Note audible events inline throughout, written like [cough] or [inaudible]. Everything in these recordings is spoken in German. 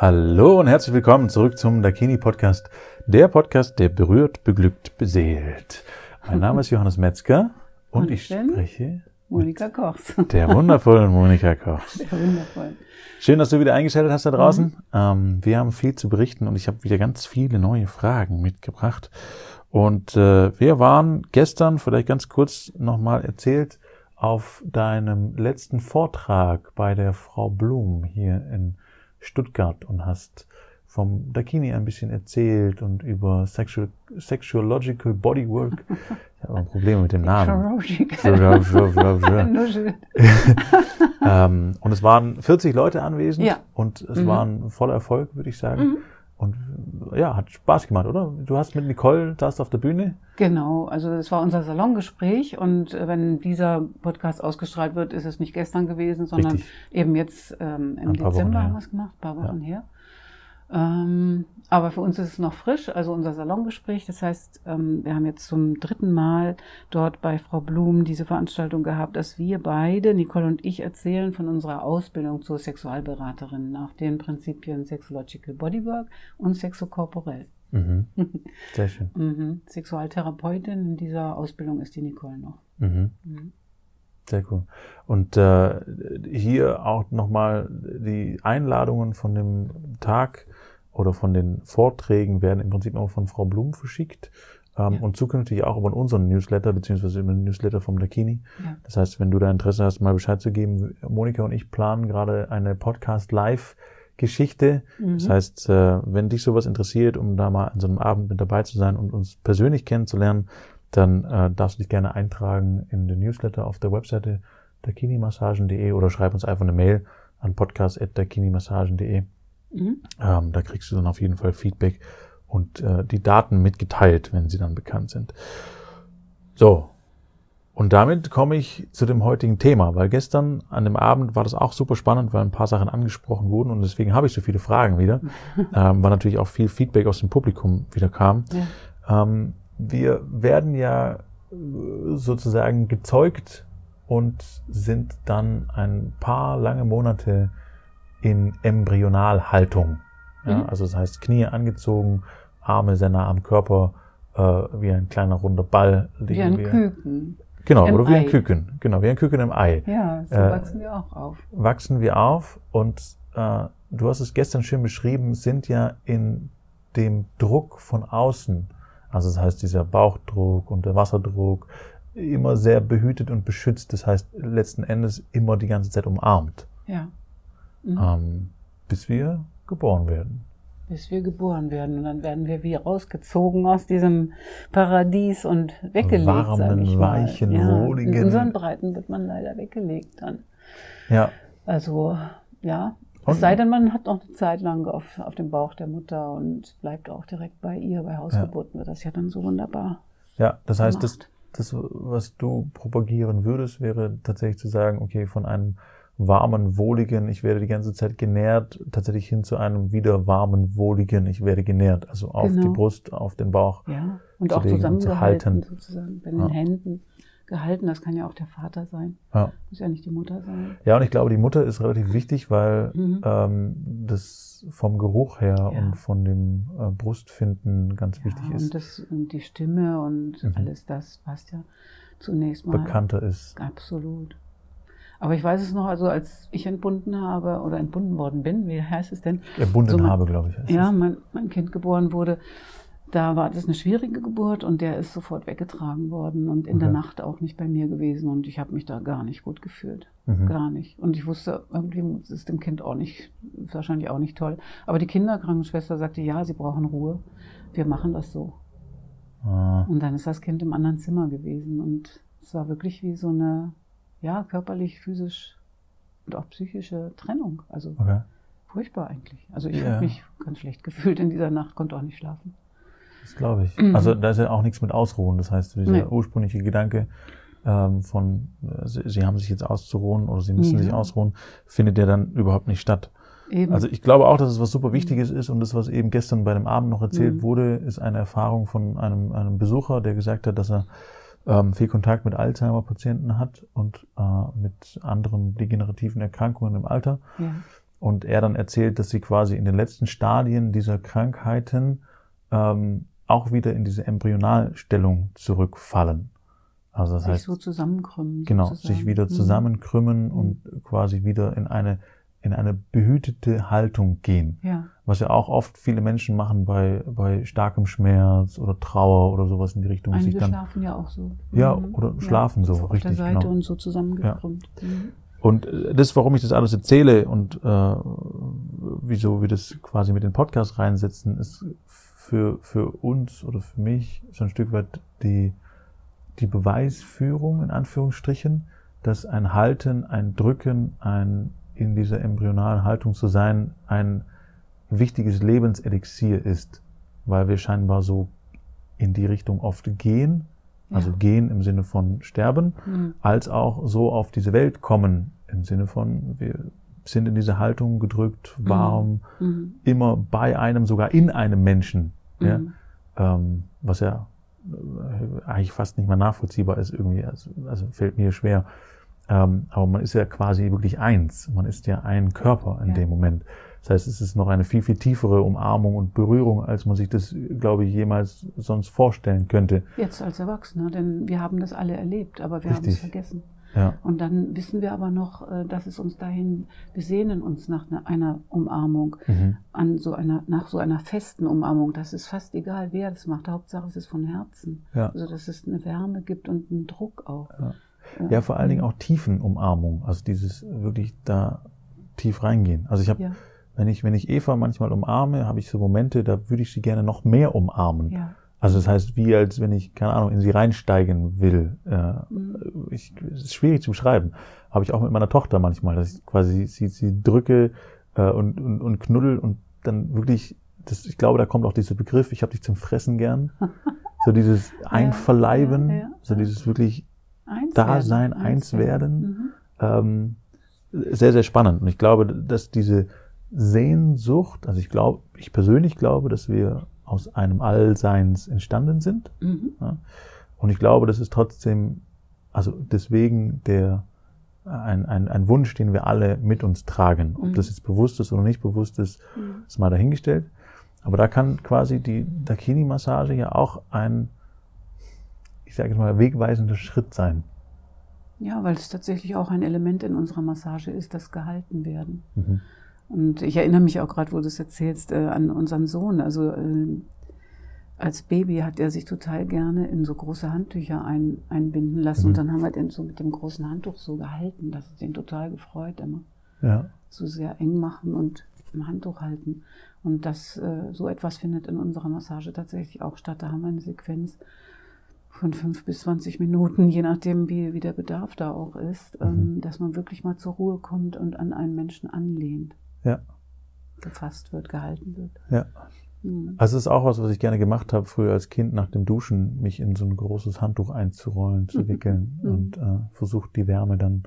Hallo und herzlich willkommen zurück zum Dakini Podcast. Der Podcast, der berührt, beglückt, beseelt. Mein Name ist Johannes Metzger und, Und ich spreche Monika Kochs. der wundervollen Monika Koch. [laughs] Ja, wundervoll. Schön, dass du wieder eingeschaltet hast da draußen. Ähm, wir haben viel zu berichten und ich habe wieder ganz viele neue Fragen mitgebracht. Und äh, wir waren gestern, vielleicht ganz kurz nochmal erzählt, auf deinem letzten Vortrag bei der Frau Blum hier in Stuttgart und hast vom Dakini ein bisschen erzählt und über Sexual, Sexuological Bodywork. [laughs] Ich habe ein Problem mit dem Namen. [laughs] [laughs] Ähm, und es waren 40 Leute anwesend Ja. und es Mhm. war ein voller Erfolg, würde ich sagen. Mhm. Und ja, hat Spaß gemacht, oder? Du hast mit Nicole, saßt auf der Bühne. Genau, also es war unser Salongespräch und äh, wenn dieser Podcast ausgestrahlt wird, ist es nicht gestern gewesen, sondern Richtig. eben jetzt ähm, im Wochen Dezember her. haben wir es gemacht, ein paar Wochen her. Ähm, aber für uns ist es noch frisch, also unser Salongespräch. Das heißt, ähm, wir haben jetzt zum dritten Mal dort bei Frau Blum diese Veranstaltung gehabt, dass wir beide, Nicole und ich, erzählen von unserer Ausbildung zur Sexualberaterin nach den Prinzipien Sexological Bodywork und Sexokorporell. Mhm. [laughs] Sehr schön. Mhm. Sexualtherapeutin in dieser Ausbildung ist die Nicole noch. Mhm. Mhm. Sehr cool. Und äh, hier auch nochmal die Einladungen von dem Tag oder von den Vorträgen werden im Prinzip immer von Frau Blum verschickt. Ähm, Ja. Und zukünftig auch über unseren Newsletter, beziehungsweise über den Newsletter vom Dakini. Ja. Das heißt, wenn du da Interesse hast, mal Bescheid zu geben, Monika und ich planen gerade eine Podcast-Live-Geschichte. Das Mhm. heißt, äh, wenn dich sowas interessiert, um da mal an so einem Abend mit dabei zu sein und uns persönlich kennenzulernen, dann äh, darfst du dich gerne eintragen in den Newsletter auf der Webseite dakinimassagen.de oder schreib uns einfach eine Mail an podcast.dakinimassagen.de. Mhm. Ähm, da kriegst du dann auf jeden Fall Feedback und äh, die Daten mitgeteilt, wenn sie dann bekannt sind. So. Und damit komme ich zu dem heutigen Thema, weil gestern an dem Abend war das auch super spannend, weil ein paar Sachen angesprochen wurden und deswegen habe ich so viele Fragen wieder, [laughs] ähm, weil natürlich auch viel Feedback aus dem Publikum wieder kam. Ja. Ähm, wir werden ja äh, sozusagen gezeugt und sind dann ein paar lange Monate in Embryonalhaltung. Ja, Mhm. also das heißt Knie angezogen, Arme sehr nah am Körper, äh, wie ein kleiner runder Ball. Wie ein wir. Küken. Genau, im oder wie ein Ei. Küken. Genau, wie ein Küken im Ei. Ja, so Äh, wachsen wir auch auf. Wachsen wir auf und äh, du hast es gestern schön beschrieben, sind ja in dem Druck von außen, also das heißt dieser Bauchdruck und der Wasserdruck, immer sehr behütet und beschützt. Das heißt letzten Endes immer die ganze Zeit umarmt, Ja. Mhm. ähm, bis wir geboren werden. Bis wir geboren werden. Und dann werden wir wie rausgezogen aus diesem Paradies und weggelegt, Warmen, ich mal. weichen, ja, wohligen- In unseren Breiten wird man leider weggelegt dann. Ja, Also, ja. Und- Es sei denn, man hat noch eine Zeit lang auf, auf dem Bauch der Mutter und bleibt auch direkt bei ihr. Bei Hausgeburten wird das ja dann so wunderbar. ja. Das heißt, das, das, was du propagieren würdest, wäre tatsächlich zu sagen, okay, von einem warmen, wohligen, ich werde die ganze Zeit genährt, tatsächlich hin zu einem wieder warmen, wohligen, ich werde genährt. Also auf Genau. die Brust, auf den Bauch. Ja, und zu auch zu zusammengehalten halten. sozusagen, bei den Ja. Händen gehalten. Das kann ja auch der Vater sein, Ja. muss ja nicht die Mutter sein. ja, und ich glaube, die Mutter ist relativ wichtig, weil Mhm. ähm, das vom Geruch her Ja. und von dem äh, Brustfinden ganz wichtig ja, ist, und, das, und die Stimme und Mhm. alles das passt ja zunächst mal. bekannter ist. Absolut. Aber ich weiß es noch, also als ich entbunden habe oder entbunden worden bin, wie heißt es denn? Erbunden So habe, glaube ich. Ja, mein, mein Kind geboren wurde, da war das eine schwierige Geburt und der ist sofort weggetragen worden und in der Okay. Nacht auch nicht bei mir gewesen und ich habe mich da gar nicht gut gefühlt. Mhm. Gar nicht. Und ich wusste, irgendwie ist dem Kind auch nicht, wahrscheinlich auch nicht toll. Aber die Kinderkrankenschwester sagte, ja, sie brauchen Ruhe. Wir machen das so. Ah, Und dann ist das Kind im anderen Zimmer gewesen und es war wirklich wie so eine, ja, körperlich, physisch und auch psychische Trennung. Also okay. furchtbar eigentlich. Also ich Ja. habe mich ganz schlecht gefühlt in dieser Nacht, konnte auch nicht schlafen. Das glaube ich. Mhm. [clears throat] Also da ist ja auch nichts mit Ausruhen. Das heißt, dieser Nee. ursprüngliche Gedanke ähm, von, äh, sie, sie haben sich jetzt auszuruhen oder sie müssen Ja. sich ausruhen, findet ja dann überhaupt nicht statt. Eben. Also ich glaube auch, dass es was super Wichtiges ist und das, was eben gestern bei dem Abend noch erzählt Mhm. wurde, ist eine Erfahrung von einem, einem Besucher, der gesagt hat, dass er ähm, viel Kontakt mit Alzheimer-Patienten hat und äh, mit anderen degenerativen Erkrankungen im Alter. ja. und er dann erzählt, dass sie quasi in den letzten Stadien dieser Krankheiten ähm, auch wieder in diese Embryonalstellung zurückfallen. Also das sich heißt, so zusammenkrümmen. genau, sozusagen. sich wieder Mhm. zusammenkrümmen und quasi wieder in eine in eine behütete Haltung gehen. Ja, Was ja auch oft viele Menschen machen bei, bei starkem Schmerz oder Trauer oder sowas in die Richtung. einige sich dann, schlafen ja auch so. Ja, Mhm. oder schlafen so, auf richtig, der Seite genau. und so zusammengekrümmt. Mhm. Und äh, das, warum ich das alles erzähle und äh, wieso wir das quasi mit den Podcast reinsetzen, ist für, für uns oder für mich so ein Stück weit die, die Beweisführung in Anführungsstrichen, dass ein Halten, ein Drücken, ein in dieser embryonalen Haltung zu sein, ein wichtiges Lebenselixier ist, weil wir scheinbar so in die Richtung oft gehen, also Ja. gehen im Sinne von sterben, Mhm. als auch so auf diese Welt kommen, im Sinne von, wir sind in diese Haltung gedrückt, warm, Mhm. immer bei einem, sogar in einem Menschen, ja, Mhm. ähm, was ja äh, eigentlich fast nicht mehr nachvollziehbar ist irgendwie, also, also fällt mir schwer. Ähm, aber man ist ja quasi wirklich eins, man ist ja ein Körper in Ja. dem Moment. Das heißt, es ist noch eine viel, viel tiefere Umarmung und Berührung, als man sich das, glaube ich, jemals sonst vorstellen könnte. Jetzt als Erwachsener, denn wir haben das alle erlebt, aber wir haben es vergessen. Ja, Und dann wissen wir aber noch, äh, dass es uns dahin, wir sehnen uns nach einer- einer Umarmung, mhm. an so einer, nach so einer festen Umarmung. Das ist fast egal, wer das macht. Hauptsache es ist von Herzen. ja. Also dass es eine Wärme gibt und einen Druck auch. Ja. Ja, vor allen Dingen auch Tiefenumarmung, also dieses wirklich da tief reingehen. Also ich habe, Ja, wenn ich wenn ich Eva manchmal umarme, habe ich so Momente, da würde ich sie gerne noch mehr umarmen. ja. Also das heißt, wie als wenn ich keine Ahnung in sie reinsteigen will. Äh, Mhm. ich, es ist schwierig zu beschreiben. Habe ich auch mit meiner Tochter manchmal, dass ich quasi sie, sie drücke äh, und, und und knuddel und dann wirklich, das, ich glaube, da kommt auch dieser Begriff. Ich habe dich zum Fressen gern. [laughs] So dieses Einverleiben, ja, ja. so dieses wirklich Eins Da werden, sein, eins werden. Mhm. ähm, sehr, sehr spannend. Und ich glaube, dass diese Sehnsucht, also ich glaube, ich persönlich glaube, dass wir aus einem Allseins entstanden sind. Mhm. Ja? Und ich glaube, das ist trotzdem, also deswegen der, ein, ein, ein Wunsch, den wir alle mit uns tragen. Ob Mhm. das jetzt bewusst ist oder nicht bewusst ist, Mhm. ist mal dahingestellt. Aber da kann quasi die Dakini-Massage ja auch ein, ich sage jetzt mal, wegweisender Schritt sein. Ja, weil es tatsächlich auch ein Element in unserer Massage ist, das gehalten werden. Mhm. Und ich erinnere mich auch gerade, wo du es erzählst, äh, an unseren Sohn. Also äh, als Baby hat er sich total gerne in so große Handtücher ein, einbinden lassen. Mhm. Und dann haben wir den so mit dem großen Handtuch so gehalten. Das hat ihn total gefreut immer. Ja. So sehr eng machen und im Handtuch halten. Und das, äh, so etwas findet in unserer Massage tatsächlich auch statt. Da haben wir eine Sequenz von fünf bis 20 Minuten, je nachdem, wie, wie der Bedarf da auch ist, ähm, Mhm. dass man wirklich mal zur Ruhe kommt und an einen Menschen anlehnt Ja. gefasst wird, gehalten wird. Ja. Mhm. Also es ist auch was, was ich gerne gemacht habe, früher als Kind nach dem Duschen, mich in so ein großes Handtuch einzurollen, zu [laughs] wickeln Mhm. und äh, versucht die Wärme dann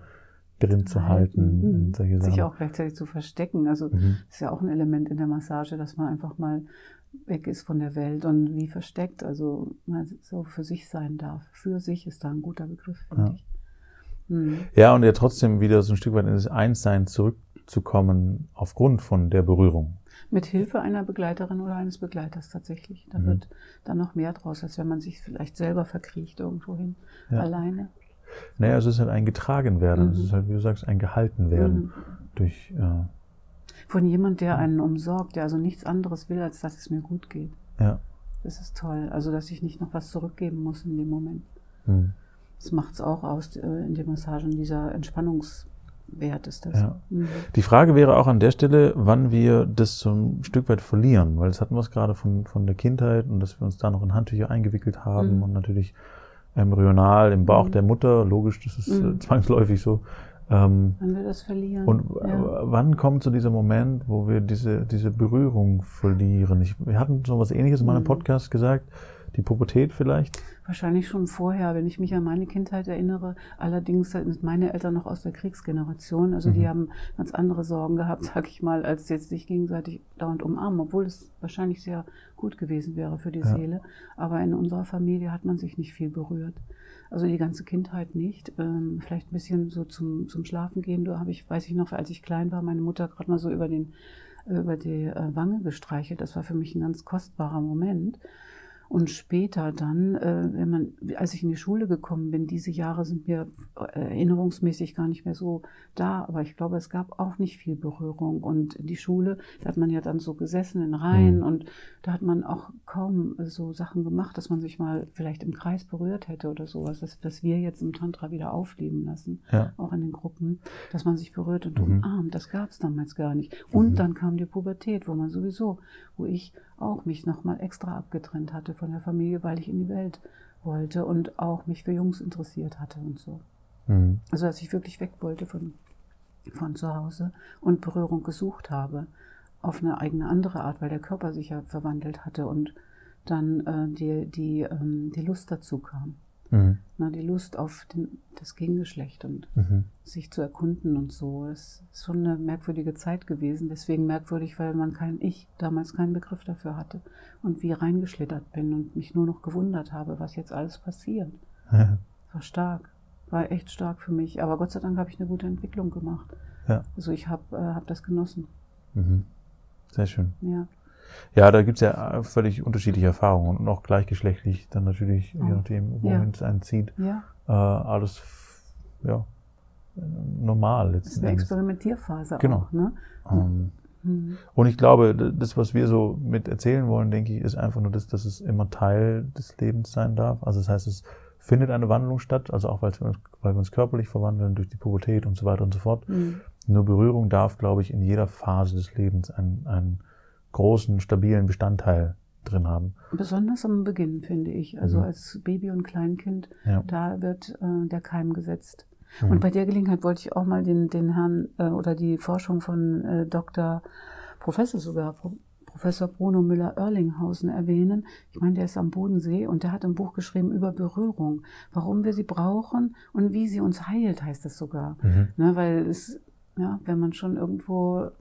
drin zu halten Mhm. und solche Sich Sachen. auch gleichzeitig zu verstecken. Also Mhm. ist ja auch ein Element in der Massage, dass man einfach mal weg ist von der Welt und wie versteckt, also mal so für sich sein darf. Für sich ist da ein guter Begriff, finde Ja. ich. Mhm. Ja, und ja trotzdem wieder so ein Stück weit in das Einssein zurückzukommen aufgrund von der Berührung. Mit Hilfe einer Begleiterin oder eines Begleiters tatsächlich. Da Mhm. wird dann noch mehr draus, als wenn man sich vielleicht selber verkriecht irgendwo hin, Ja. alleine. Naja, es ist halt ein getragen werden. Es Mhm. ist halt, wie du sagst, ein gehalten werden Mhm. durch, äh, Von jemand, der einen umsorgt, der also nichts anderes will, als dass es mir gut geht. ja. Das ist toll. Also, dass ich nicht noch was zurückgeben muss in dem Moment. Mhm. Das macht es auch aus äh, in den Massagen. Dieser Entspannungswert ist das. Ja. Mhm. Die Frage wäre auch an der Stelle, wann wir das so ein Stück weit verlieren, weil das hatten wir es gerade von, von der Kindheit und dass wir uns da noch in Handtücher eingewickelt haben Mhm. und natürlich embryonal im Bauch Mhm. der Mutter, logisch, das ist äh, Mhm. zwangsläufig so. Ähm, Wenn wir das verlieren. und äh, ja. wann kommt so dieser Moment, wo wir diese, diese Berührung verlieren? Ich, wir hatten so was ähnliches in meinem. Podcast gesagt, Die Pubertät vielleicht? Wahrscheinlich schon vorher, wenn ich mich an meine Kindheit erinnere. Allerdings sind meine Eltern noch aus der Kriegsgeneration. Also mhm. die haben ganz andere Sorgen gehabt, sag ich mal, als jetzt sich gegenseitig dauernd umarmen, obwohl es wahrscheinlich sehr gut gewesen wäre für die ja. Seele. Aber in unserer Familie hat man sich nicht viel berührt. Also die ganze Kindheit nicht. Ähm, vielleicht ein bisschen so zum, zum Schlafen gehen. Da habe ich, weiß ich noch, als ich klein war, meine Mutter gerade mal so über den über die äh, Wange gestreichelt. Das war für mich ein ganz kostbarer Moment. Und später dann, äh, wenn man, als ich in die Schule gekommen bin, diese Jahre sind mir äh, erinnerungsmäßig gar nicht mehr so da, aber ich glaube, es gab auch nicht viel Berührung. Und die Schule, da hat man ja dann so gesessen in Reihen mhm. und da hat man auch kaum so Sachen gemacht, dass man sich mal vielleicht im Kreis berührt hätte oder sowas, das, was wir jetzt im Tantra wieder aufleben lassen, ja. auch in den Gruppen, dass man sich berührt und mhm. umarmt. Das gab es damals gar nicht. Und mhm. dann kam die Pubertät, wo man sowieso, wo ich auch mich nochmal extra abgetrennt hatte von der Familie, weil ich in die Welt wollte und auch mich für Jungs interessiert hatte und so. Mhm. Also dass ich wirklich weg wollte von, von zu Hause und Berührung gesucht habe auf eine eigene andere Art, weil der Körper sich ja verwandelt hatte und dann äh, die, die, ähm, die Lust dazu kam. Mhm. Na, die Lust auf den, das Gegengeschlecht und mhm. sich zu erkunden und so. Das ist schon eine merkwürdige Zeit gewesen. Deswegen merkwürdig, weil man kein Ich damals keinen Begriff dafür hatte und wie reingeschlittert bin und mich nur noch gewundert habe, was jetzt alles passiert. Ja. [laughs] War stark, war echt stark für mich. Aber Gott sei Dank habe ich eine gute Entwicklung gemacht. Ja. Also ich habe äh, hab das genossen. Mhm. Sehr schön. Ja. Ja, da gibt's ja völlig unterschiedliche Erfahrungen und auch gleichgeschlechtlich dann natürlich, oh. je nachdem, wohin ja. es einen zieht. Ja. Äh, alles ja, normal letzten Das ist eine Endes. Experimentierphase genau. auch. Ne? Ähm, mhm. Und ich glaube, das, was wir so mit erzählen wollen, denke ich, ist einfach nur das, dass es immer Teil des Lebens sein darf. Also das heißt, es findet eine Wandlung statt, also auch weil wir uns, weil wir uns körperlich verwandeln durch die Pubertät und so weiter und so fort. Mhm. Nur Berührung darf, glaube ich, in jeder Phase des Lebens ein, ein großen, stabilen Bestandteil drin haben. Besonders am Beginn, finde ich. Also mhm. als Baby und Kleinkind, ja. da wird äh, der Keim gesetzt. Mhm. Und bei der Gelegenheit wollte ich auch mal den, den Herrn äh, oder die Forschung von äh, Dr. Professor sogar, Pro Professor Bruno Müller-Erlinghausen erwähnen. Ich meine, der ist am Bodensee und der hat ein Buch geschrieben über Berührung. Warum wir sie brauchen und wie sie uns heilt, heißt das sogar. Mhm. Ne, weil es, ja, wenn man schon irgendwo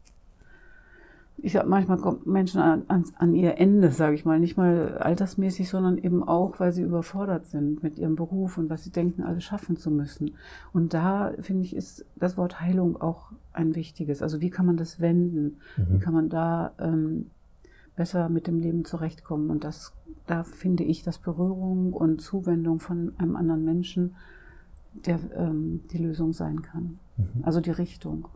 ich sag, manchmal kommen Menschen an, an, an ihr Ende, sage ich mal, nicht mal altersmäßig, sondern eben auch, weil sie überfordert sind mit ihrem Beruf und was sie denken, alles schaffen zu müssen. Und da finde ich, ist das Wort Heilung auch ein wichtiges. Also wie kann man das wenden? Mhm. Wie kann man da ähm, besser mit dem Leben zurechtkommen? Und das, da finde ich, dass Berührung und Zuwendung von einem anderen Menschen der ähm, die Lösung sein kann. Mhm. Also die Richtung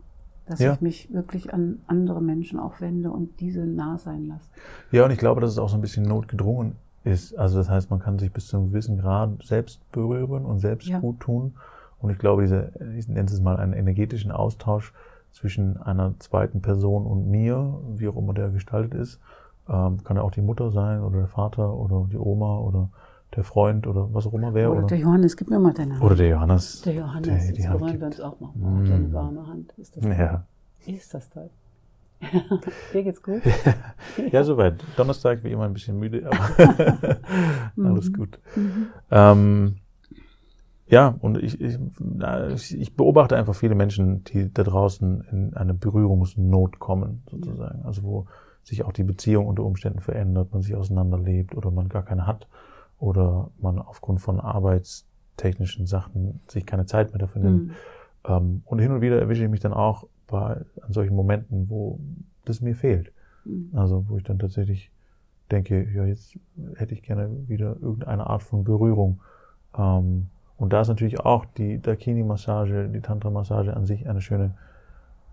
dass ja. ich mich wirklich an andere Menschen auch wende und diese nah sein lasse. Ja, und ich glaube, dass es auch so ein bisschen notgedrungen ist. Also das heißt, man kann sich bis zu einem gewissen Grad selbst berühren und selbst ja. gut tun. Und ich glaube, diese, ich nenne es mal einen energetischen Austausch zwischen einer zweiten Person und mir, wie auch immer der gestaltet ist, ähm, kann ja auch die Mutter sein oder der Vater oder die Oma oder der Freund oder was auch immer wäre. Oder, oder, der Johannes, gib mir mal deine Hand. Oder der Johannes. Der Johannes, der, jetzt die wollen wir uns auch mal machen. Mm. Deine warme Hand. Ist das ja. Ist das toll. [laughs] Dir geht's gut? [laughs] ja, soweit. Donnerstag wie immer ein bisschen müde, aber [laughs] alles mhm. gut. Mhm. Ähm, ja, und ich, ich, ich beobachte einfach viele Menschen, die da draußen in eine Berührungsnot kommen, sozusagen. Also wo sich auch die Beziehung unter Umständen verändert, man sich auseinanderlebt oder man gar keine hat oder man aufgrund von arbeitstechnischen Sachen sich keine Zeit mehr dafür nimmt. Mhm. Ähm, und hin und wieder erwische ich mich dann auch bei, an solchen Momenten, wo das mir fehlt. Mhm. Also wo ich dann tatsächlich denke, ja, jetzt hätte ich gerne wieder irgendeine Art von Berührung. Ähm, und da ist natürlich auch die Dakini-Massage, die Tantra-Massage an sich eine schöne,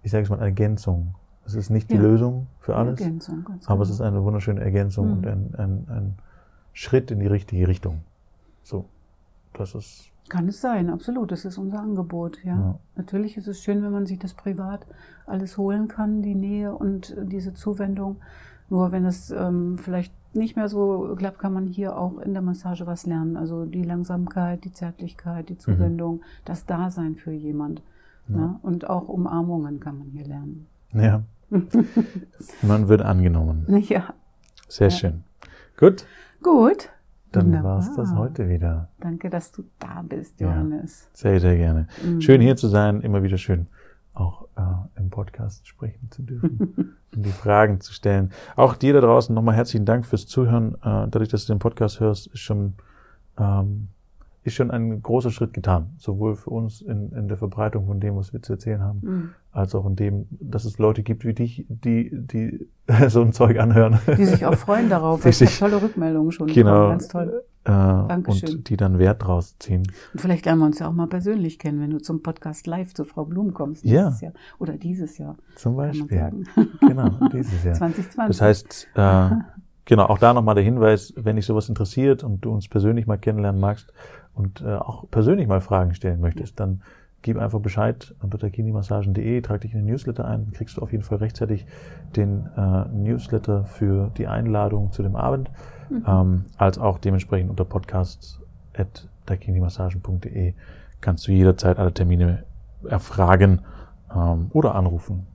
ich sage es mal, Ergänzung. Es ist nicht die ja. Lösung für alles, aber es genau. ist eine wunderschöne Ergänzung mhm. und ein, ein, ein Schritt in die richtige Richtung. So, das ist. Kann es sein, absolut. Das ist unser Angebot, ja. ja. Natürlich ist es schön, wenn man sich das privat alles holen kann, die Nähe und diese Zuwendung. Nur wenn es ähm, vielleicht nicht mehr so klappt, kann man hier auch in der Massage was lernen. Also die Langsamkeit, die Zärtlichkeit, die Zuwendung, mhm. das Dasein für jemand. Ja. Ne? Und auch Umarmungen kann man hier lernen. Ja. [laughs] man wird angenommen. Ja. Sehr ja. schön. Gut. Gut. dann war es das heute wieder. Danke, dass du da bist, Ja. Johannes. Sehr, sehr gerne. Mhm. Schön hier zu sein, immer wieder schön auch äh, im Podcast sprechen zu dürfen [laughs] und die Fragen zu stellen. Auch dir da draußen nochmal herzlichen Dank fürs Zuhören. Äh, dadurch, dass du den Podcast hörst, ist schon, ähm, ist schon ein großer Schritt getan. Sowohl für uns in, in der Verbreitung von dem, was wir zu erzählen haben, Mhm. Als auch in dem, dass es Leute gibt wie dich, die, die [laughs] so ein Zeug anhören. Die sich auch freuen darauf. [laughs] Die Ich tolle Rückmeldungen schon Genau. Ganz toll. äh, Dankeschön. und die dann Wert draus ziehen. Und vielleicht lernen wir uns ja auch mal persönlich kennen, wenn du zum Podcast live zu Frau Blum kommst Ja. Jahr. Oder dieses Jahr, Zum Beispiel. [laughs] Genau, dieses Jahr. 2020. Das heißt, äh, genau, auch da nochmal der Hinweis, wenn dich sowas interessiert und du uns persönlich mal kennenlernen magst und äh, auch persönlich mal Fragen stellen möchtest, dann gib einfach Bescheid unter takinimassagen.de, trag dich in den Newsletter ein, dann kriegst du auf jeden Fall rechtzeitig den äh, Newsletter für die Einladung zu dem Abend, ähm, als auch dementsprechend unter podcasts.takinimassagen.de kannst du jederzeit alle Termine erfragen ähm, oder anrufen.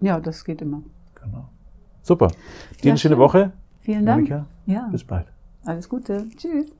ja, das geht immer. Genau. Super. Dir Ja, eine schöne schön. Woche. Vielen Dank. Monika, Ja, bis bald. alles Gute. Tschüss.